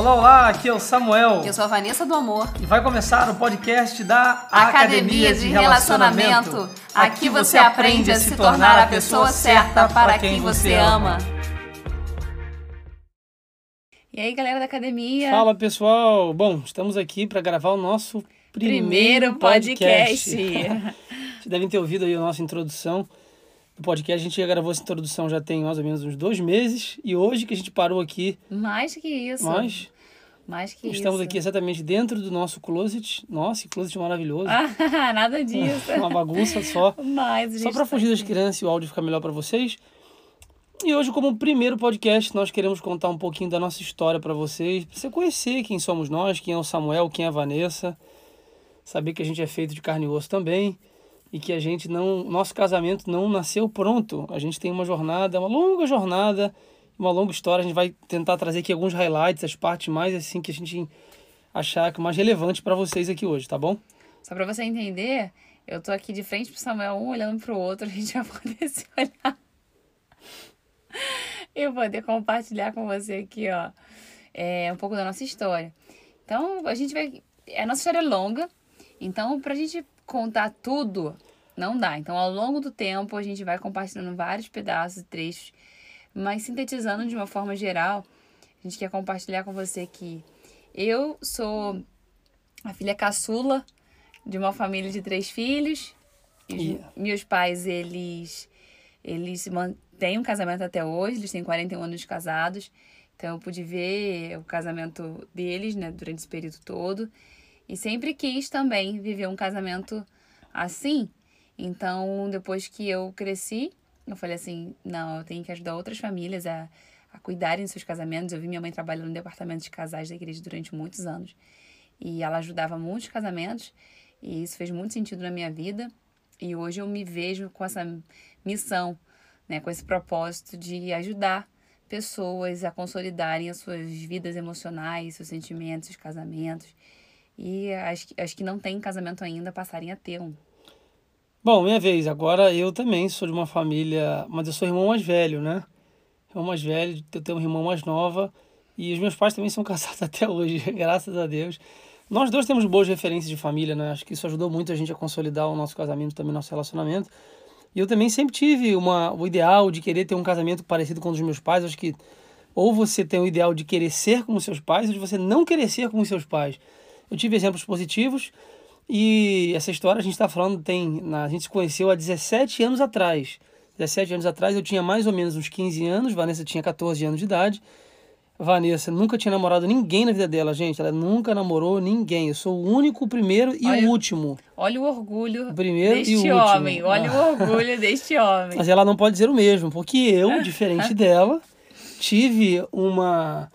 Olá, olá, aqui é o Samuel. Eu sou a Vanessa do Amor. E vai começar o podcast da Academia, de, Relacionamento. Aqui você aprende a se tornar a pessoa certa para quem você ama. E aí, galera da academia? Fala, pessoal. Bom, estamos aqui para gravar o nosso primeiro, Primeiro podcast. Vocês devem ter ouvido aí a nossa introdução do podcast. A gente já gravou essa introdução já tem mais ou menos uns dois meses. E hoje que a gente parou aqui, Mais que isso. nós Mais que estamos isso. aqui exatamente dentro do nosso closet. Nossa, que closet maravilhoso. Ah, nada disso. Uma bagunça só. Mas, Só para tá fugir das crianças e o áudio ficar melhor para vocês. E hoje, como primeiro podcast, nós queremos contar um pouquinho da nossa história para vocês, para você conhecer quem somos nós, quem é o Samuel, quem é a Vanessa, saber que a gente é feito de carne e osso também e que a gente não, nosso casamento não nasceu pronto. A gente tem uma jornada, uma longa jornada, uma longa história. A gente vai tentar trazer aqui alguns highlights, as partes mais assim que a gente achar que mais relevante para vocês aqui hoje, tá bom? Só pra você entender, eu tô aqui de frente pro Samuel, um olhando pro outro, a gente vai poder se olhar. Eu poder compartilhar com você aqui, ó, é, um pouco da nossa história. Então, a gente vai. A nossa história é longa, então, pra gente contar tudo, não dá. Então, ao longo do tempo, a gente vai compartilhando vários pedaços, trechos, mas sintetizando de uma forma geral, a gente quer compartilhar com você que eu sou a filha caçula de uma família de três filhos. E os E- Meus pais, eles, eles mantêm um casamento até hoje, eles têm 41 anos de casados. Então, eu pude ver o casamento deles, né, durante esse período todo. E sempre quis também viver um casamento assim. Então, depois que eu cresci, eu falei assim: não, eu tenho que ajudar outras famílias a, a cuidarem dos seus casamentos. Eu vi minha mãe trabalhando no departamento de casais da igreja durante muitos anos. E ela ajudava muitos casamentos. E isso fez muito sentido na minha vida. E hoje eu me vejo com essa missão, né, com esse propósito de ajudar pessoas a consolidarem as suas vidas emocionais, seus sentimentos, casamentos. E as, que- as que não têm casamento ainda passarem a ter um. Bom, minha vez. Agora eu também sou de uma família, mas eu sou irmão mais velho, né? Irmão mais velho, eu tenho uma irmã mais nova e os meus pais também são casados até hoje, graças a Deus. Nós dois temos boas referências de família, né? Acho que isso ajudou muito a gente a consolidar o nosso casamento, também nosso relacionamento. E eu também sempre tive uma, o ideal de querer ter um casamento parecido com o dos meus pais. Acho que ou você tem o ideal de querer ser como seus pais, ou de você não querer ser como seus pais. Eu tive exemplos positivos e essa história a gente está falando tem. A gente se conheceu há 17 anos atrás. 17 anos atrás eu tinha mais ou menos uns 15 anos, Vanessa tinha 14 anos de idade. Vanessa nunca tinha namorado ninguém na vida dela, gente. Ela nunca namorou ninguém. Eu sou o único, o primeiro e Olha- o último. Olha o orgulho primeiro deste e o último. homem. Olha Ah. o orgulho deste homem. Mas ela não pode dizer o mesmo, porque eu, diferente dela, tive uma,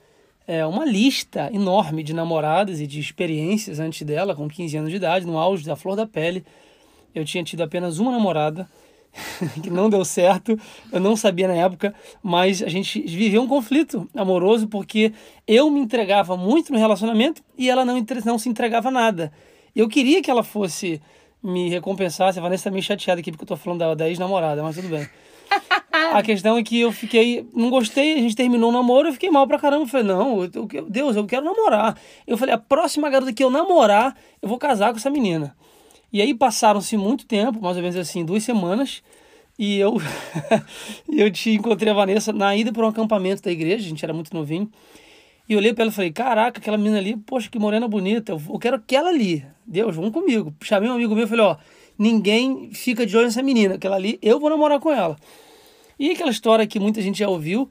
é, uma lista enorme de namoradas e de experiências antes dela, com 15 anos de idade, no auge da flor da pele. Eu tinha tido apenas uma namorada, que não deu certo, eu não sabia na época, mas a gente viveu um conflito amoroso porque eu me entregava muito no relacionamento e ela não, não se entregava nada. Eu queria que ela fosse me recompensasse, a Vanessa tá meio chateada aqui porque eu tô falando da, da ex-namorada, mas tudo bem. A questão é que eu fiquei, não gostei, a gente terminou o namoro, eu fiquei mal pra caramba. Eu falei, não, eu, eu- Deus, eu quero namorar. Eu falei, a próxima garota que eu namorar, eu vou casar com essa menina. E aí passaram-se muito tempo, mais ou menos assim, duas semanas, e eu, eu te encontrei a Vanessa na ida para um acampamento da igreja, a gente era muito novinho. E olhei pra ela e falei, caraca, aquela menina ali, poxa, que morena bonita, eu quero aquela ali. Deus, vamos comigo. Chamei um amigo meu e falei, ó, ninguém fica de olho nessa menina, aquela ali, eu vou namorar com ela. E aquela história que muita gente já ouviu,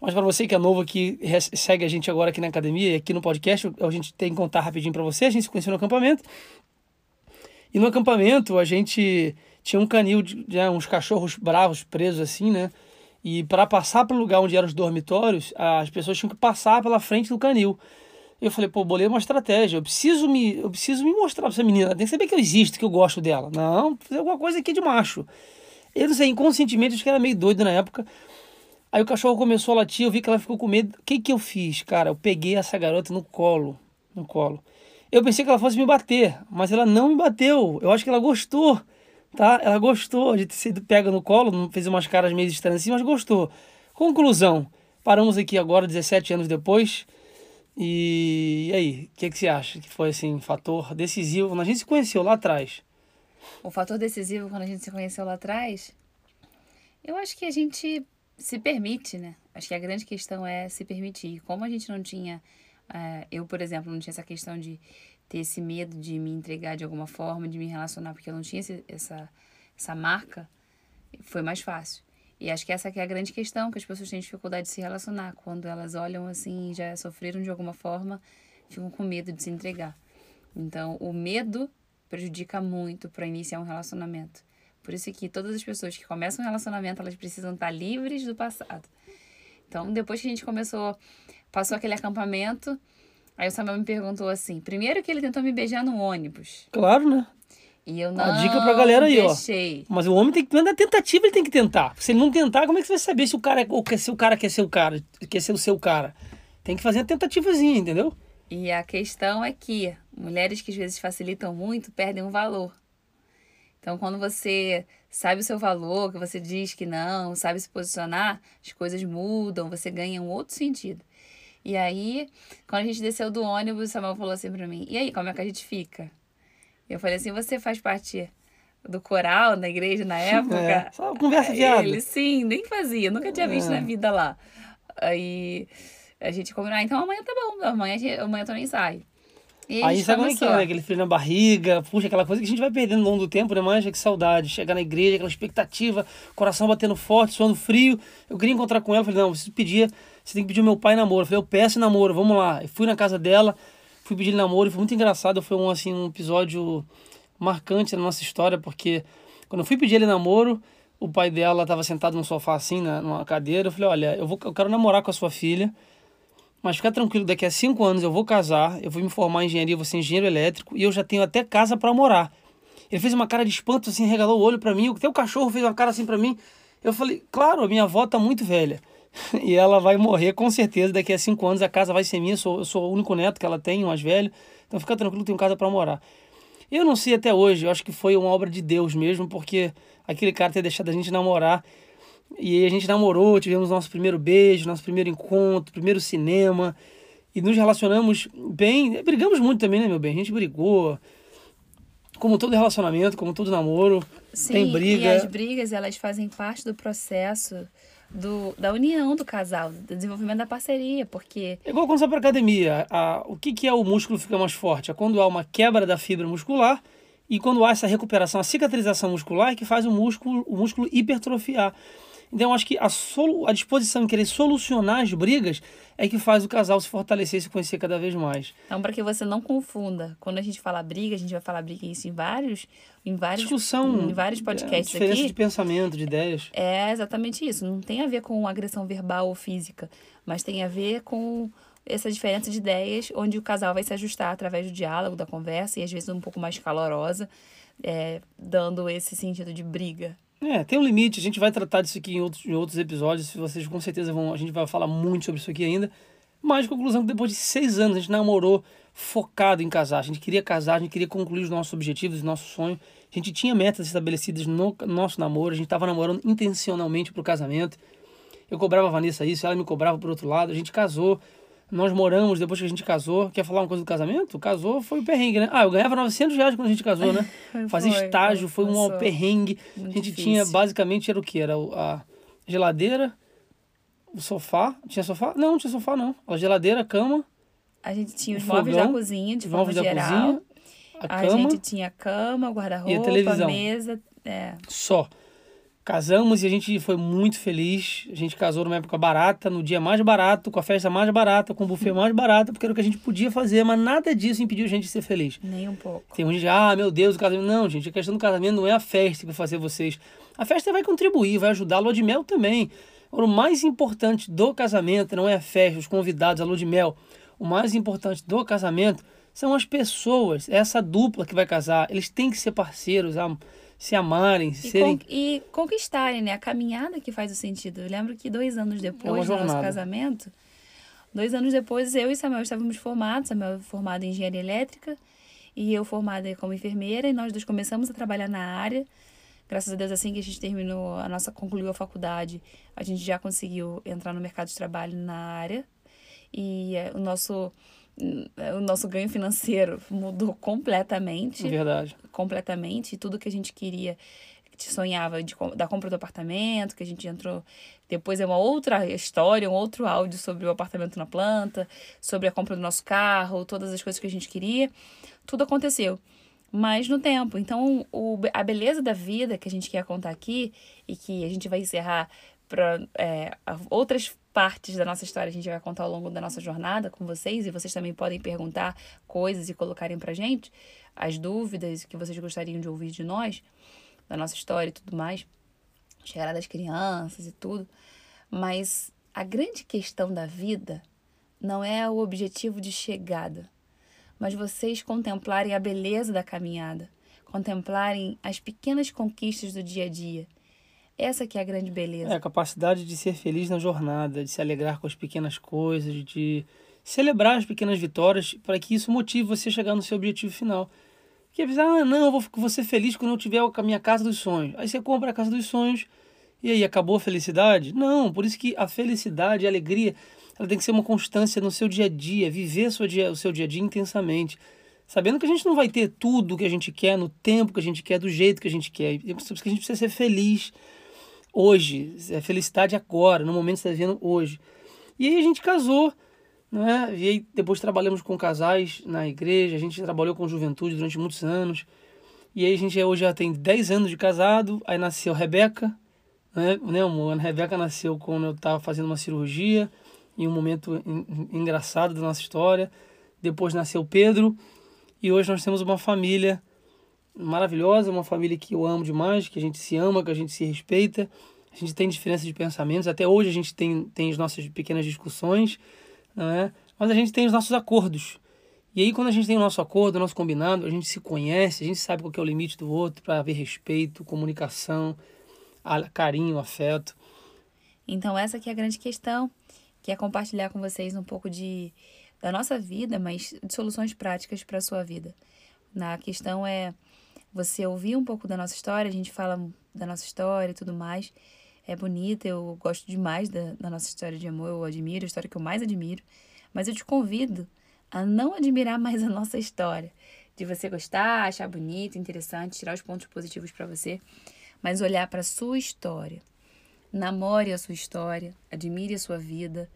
mas para você que é novo aqui, segue a gente agora aqui na academia e aqui no podcast, a gente tem que contar rapidinho para você, a gente se conheceu no acampamento. E no acampamento a gente tinha um canil, de, né, uns cachorros bravos presos assim, né? E para passar para o lugar onde eram os dormitórios, as pessoas tinham que passar pela frente do canil. Eu falei, pô, bolei uma estratégia. Eu preciso me, eu preciso me mostrar pra essa menina. Ela tem que saber que eu existo, que eu gosto dela. Não, fazer alguma coisa aqui de macho. Eu não sei, inconscientemente, acho que era meio doido na época. Aí o cachorro começou a latir, eu vi que ela ficou com medo. O que que eu fiz, cara? Eu peguei essa garota no colo, no colo. Eu pensei que ela fosse me bater, mas ela não me bateu. Eu acho que ela gostou, tá? Ela gostou de ter sido pega no colo, fez umas caras meio estranhas assim, mas gostou. Conclusão, paramos aqui agora, 17 anos depois, E, e aí, o que, que você acha que foi assim, fator decisivo? A gente se conheceu lá atrás. O fator decisivo quando a gente se conheceu lá atrás, eu acho que a gente se permite, né? Acho que a grande questão é se permitir. Como a gente não tinha, uh, eu, por exemplo, não tinha essa questão de ter esse medo de me entregar de alguma forma, de me relacionar, porque eu não tinha esse, essa, essa marca, foi mais fácil. E acho que essa que é a grande questão, que as pessoas têm dificuldade de se relacionar. Quando elas olham assim, já sofreram de alguma forma, ficam com medo de se entregar. Então, o medo prejudica muito para iniciar um relacionamento. Por isso que todas as pessoas que começam um relacionamento, elas precisam estar livres do passado. Então, depois que a gente começou, passou aquele acampamento, aí o Samuel me perguntou assim, primeiro que ele tentou me beijar no ônibus. Claro, né? E eu não A dica pra galera aí, ó. deixei. Mas o homem tem que. Na tentativa ele tem que tentar. Se ele não tentar, como é que você vai saber se o cara, ou quer, se o cara quer ser o cara, quer ser o seu cara? Tem que fazer a tentativazinha, entendeu? E a questão é que mulheres que às vezes facilitam muito perdem o valor. Então, quando você sabe o seu valor, que você diz que não, sabe se posicionar, as coisas mudam, você ganha um outro sentido. E aí, quando a gente desceu do ônibus, o Samuel falou assim pra mim: E aí, como é que a gente fica? Eu falei assim: Você faz parte do coral na igreja na época? É, só conversa fiada. Ele, sim, nem fazia, nunca tinha visto É. na vida lá. Aí a gente combinou, ah, então amanhã tá bom, amanhã, amanhã eu também saio. E a Aí sabe como é que é, né? Aquele frio na barriga, puxa, aquela coisa que a gente vai perdendo ao longo do tempo, né? Mas que saudade. Chegar na igreja, aquela expectativa, coração batendo forte, suando frio. Eu queria encontrar com ela, falei, não, preciso pedir, você tem que pedir o meu pai namoro. Eu falei, eu peço namoro, vamos lá. Eu fui na casa dela, fui pedir namoro, e foi muito engraçado, foi um, assim, um episódio marcante na nossa história, porque quando eu fui pedir ele namoro, o pai dela estava sentado no sofá assim, na, numa cadeira, eu falei, olha, eu, vou, eu quero namorar com a sua filha, mas fica tranquilo, daqui a cinco anos eu vou casar, eu vou me formar em engenharia, vou ser engenheiro elétrico e eu já tenho até casa para morar. Ele fez uma cara de espanto, assim, regalou o olho para mim, até o cachorro fez uma cara assim para mim. Eu falei, claro, a minha avó tá muito velha. E ela vai morrer com certeza, daqui a cinco anos a casa vai ser minha, eu sou, eu sou o único neto que ela tem, mais velho. Então fica tranquilo, tenho casa para morar. Eu não sei até hoje, eu acho que foi uma obra de Deus mesmo, porque aquele cara ter deixado a gente namorar. E a gente namorou, tivemos nosso primeiro beijo, nosso primeiro encontro, primeiro cinema. E nos relacionamos bem. Brigamos muito também, né, meu bem? A gente brigou. Como todo relacionamento, como todo namoro, Sim, tem briga. e as brigas, elas fazem parte do processo do, da união do casal, do desenvolvimento da parceria, porque É igual quando você vai pra academia. A, o que, que é o músculo ficar mais forte? É quando há uma quebra da fibra muscular e quando há essa recuperação, a cicatrização muscular que faz o músculo, o músculo hipertrofiar. Então, eu acho que a, solu, a disposição em querer solucionar as brigas é que faz o casal se fortalecer e se conhecer cada vez mais. Então, para que você não confunda, quando a gente fala briga, a gente vai falar briga isso em vários, em vários, Discussão. em vários podcasts é, diferença aqui. de pensamento, de ideias. É exatamente isso. Não tem a ver com agressão verbal ou física, mas tem a ver com essa diferença de ideias, onde o casal vai se ajustar através do diálogo, da conversa, e às vezes um pouco mais calorosa, é, dando esse sentido de briga. É, tem um limite, a gente vai tratar disso aqui em outros, em outros episódios, vocês com certeza vão, a gente vai falar muito sobre isso aqui ainda. Mas, conclusão, que depois de seis anos a gente namorou focado em casar. A gente queria casar, a gente queria concluir os nossos objetivos, os nossos sonhos. A gente tinha metas estabelecidas no nosso namoro, a gente estava namorando intencionalmente para o casamento. Eu cobrava a Vanessa isso, ela me cobrava por outro lado. A gente casou, nós moramos depois que a gente casou. Quer falar uma coisa do casamento? Casou, foi o perrengue, né? Ah, eu ganhava 900 reais quando a gente casou, né? Fazia estágio, foi um perrengue. A Muito gente difícil. tinha, basicamente, era o que? Era a geladeira, o sofá. Tinha sofá? Não, não tinha sofá, não. A geladeira, a cama, A gente tinha os móveis da cozinha, de móveis da geral. cozinha, a, A, cama, gente tinha cama, guarda-roupa, mesa. É, só. Casamos e a gente foi muito feliz. A gente casou numa época barata, no dia mais barato, com a festa mais barata, com o buffet mais barato, porque era o que a gente podia fazer, mas nada disso impediu a gente de ser feliz. nem um pouco. Tem gente, ah, meu Deus, o casamento. Não, gente, a questão do casamento não é a festa que vai fazer vocês. A festa vai contribuir, vai ajudar a lua de mel também. O mais importante do casamento não é a festa, os convidados, a lua de mel. O mais importante do casamento são as pessoas, é essa dupla que vai casar. Eles têm que ser parceiros, se amarem, E, serem. con- e conquistarem, né? A caminhada que faz o sentido. Eu lembro que dois anos depois do nosso casamento, dois anos depois, eu e Samuel estávamos formados. Samuel formado em engenharia elétrica e eu formada como enfermeira. E nós dois começamos a trabalhar na área. Graças a Deus, assim que a gente terminou, a nossa concluiu a faculdade, a gente já conseguiu entrar no mercado de trabalho na área. e é, o nosso o nosso ganho financeiro mudou completamente. Verdade. Completamente. E tudo que a gente queria, que sonhava de, da compra do apartamento, que a gente entrou. Depois é uma outra história, um outro áudio sobre o apartamento na planta, sobre a compra do nosso carro, todas as coisas que a gente queria. Tudo aconteceu. Mas no tempo. Então, o, a beleza da vida que a gente quer contar aqui e que a gente vai encerrar para é, outras partes da nossa história a gente vai contar ao longo da nossa jornada com vocês e vocês também podem perguntar coisas e colocarem pra gente as dúvidas que vocês gostariam de ouvir de nós, da nossa história e tudo mais, chegada das crianças e tudo. Mas a grande questão da vida não é o objetivo de chegada, mas vocês contemplarem a beleza da caminhada, contemplarem as pequenas conquistas do dia a dia essa que é a grande beleza. É a capacidade de ser feliz na jornada, de se alegrar com as pequenas coisas, de celebrar as pequenas vitórias, para que isso motive você a chegar no seu objetivo final. Porque às vezes, ah, não, eu vou, vou ser feliz quando eu tiver a minha casa dos sonhos. Aí você compra a casa dos sonhos e aí acabou a felicidade? Não, por isso que a felicidade, a alegria, ela tem que ser uma constância no seu dia a dia, viver seu dia, o seu dia a dia intensamente. Sabendo que a gente não vai ter tudo que a gente quer, no tempo que a gente quer, do jeito que a gente quer. Que a gente precisa ser feliz hoje, é felicidade agora, no momento que você está vivendo hoje. E aí a gente casou, né? E aí depois trabalhamos com casais na igreja, a gente trabalhou com juventude durante muitos anos. E aí a gente hoje já tem 10 anos de casado, aí nasceu Rebeca, né, né amor? A Rebeca nasceu quando eu estava fazendo uma cirurgia, em um momento engraçado da nossa história. Depois nasceu Pedro, e hoje nós temos uma família maravilhosa, uma família que eu amo demais, que a gente se ama, que a gente se respeita. A gente tem diferença de pensamentos, até hoje a gente tem, tem as nossas pequenas discussões, não é? mas a gente tem os nossos acordos. E aí, quando a gente tem o nosso acordo, o nosso combinado, a gente se conhece, a gente sabe qual é o limite do outro para haver respeito, comunicação, carinho, afeto. Então, essa aqui é a grande questão, que é compartilhar com vocês um pouco de da nossa vida, mas de soluções práticas para a sua vida. Na questão é você ouvir um pouco da nossa história, a gente fala da nossa história e tudo mais. É bonita, eu gosto demais da, da nossa história de amor, eu admiro, a história que eu mais admiro. Mas eu te convido a não admirar mais a nossa história. De você gostar, achar bonito, interessante, tirar os pontos positivos para você, mas olhar para sua história. Namore a sua história, admire a sua vida,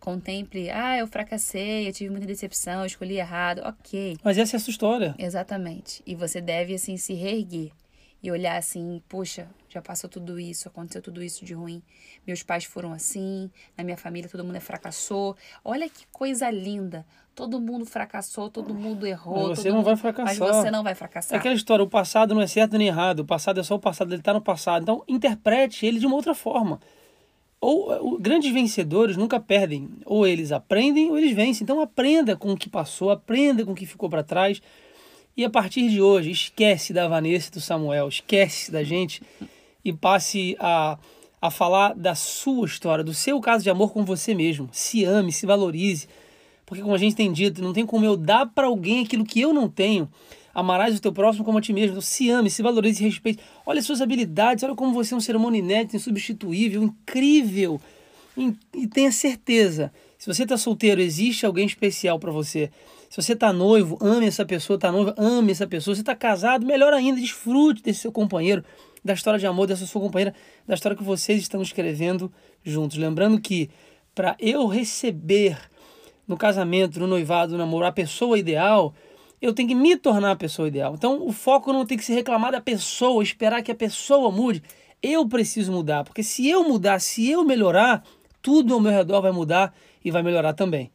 contemple, ah, eu fracassei, eu tive muita decepção, eu escolhi errado, ok. Mas essa é a sua história. Exatamente. E você deve, assim, se reerguer e olhar assim, puxa, já passou tudo isso, aconteceu tudo isso de ruim. Meus pais foram assim, na minha família todo mundo fracassou. Olha que coisa linda. Todo mundo fracassou, todo mundo errou. Mas você não mundo... vai fracassar. Mas você não vai fracassar. É aquela história, o passado não é certo nem errado. O passado é só o passado, ele está no passado. Então, interprete ele de uma outra forma ou, ou, grandes vencedores nunca perdem. Ou eles aprendem ou eles vencem. Então aprenda com o que passou, aprenda com o que ficou para trás. E a partir de hoje, esquece da Vanessa e do Samuel, esquece da gente e passe a, a falar da sua história, do seu caso de amor com você mesmo. Se ame, se valorize. Porque, como a gente tem dito, não tem como eu dar para alguém aquilo que eu não tenho. Amarás o teu próximo como a ti mesmo. Então, se ame, se valorize e respeite. Olha as suas habilidades, olha como você é um ser humano inédito, insubstituível, incrível. E tenha certeza, se você está solteiro, existe alguém especial para você. Se você está noivo, ame essa pessoa, está noiva, ame essa pessoa. Se está casado, melhor ainda, desfrute desse seu companheiro, da história de amor dessa sua companheira, da história que vocês estão escrevendo juntos. Lembrando que para eu receber no casamento, no noivado, no namoro, a pessoa ideal, eu tenho que me tornar a pessoa ideal. Então, o foco não tem que se reclamar da pessoa, esperar que a pessoa mude. Eu preciso mudar, porque se eu mudar, se eu melhorar, tudo ao meu redor vai mudar e vai melhorar também.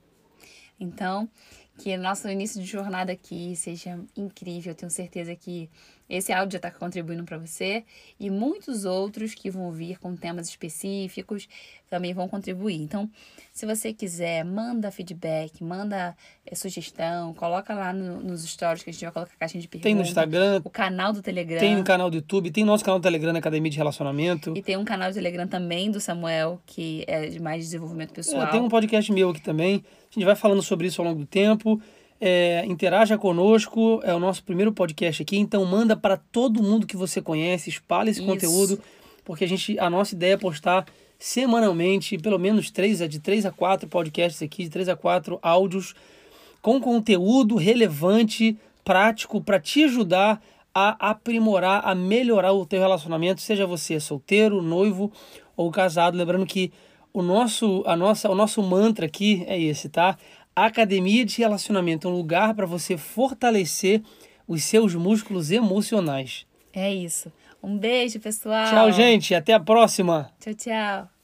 Então, que nosso início de jornada aqui seja incrível. Eu tenho certeza que esse áudio já está contribuindo para você e muitos outros que vão vir com temas específicos também vão contribuir. Então, se você quiser, manda feedback, manda é, sugestão, coloca lá no, nos stories que a gente vai colocar a caixinha de perguntas. Tem no Instagram. O canal do Telegram. Tem no canal do YouTube, tem nosso canal do Telegram na Academia de Relacionamento. E tem um canal do Telegram também do Samuel, que é de mais desenvolvimento pessoal. É, tem um podcast meu aqui também. A gente vai falando sobre isso ao longo do tempo. É, interaja conosco, é o nosso primeiro podcast aqui, então manda para todo mundo que você conhece, espalhe esse Isso. conteúdo, porque a gente a nossa ideia é postar semanalmente, pelo menos três, de três a quatro podcasts aqui, de três a quatro áudios com conteúdo relevante, prático, para te ajudar a aprimorar, a melhorar o teu relacionamento, seja você solteiro, noivo ou casado. Lembrando que o nosso, a nossa, o nosso mantra aqui é esse, tá? Academia de Relacionamento, um lugar para você fortalecer os seus músculos emocionais. É isso. Um beijo, pessoal. Tchau, gente. Até a próxima. Tchau, tchau.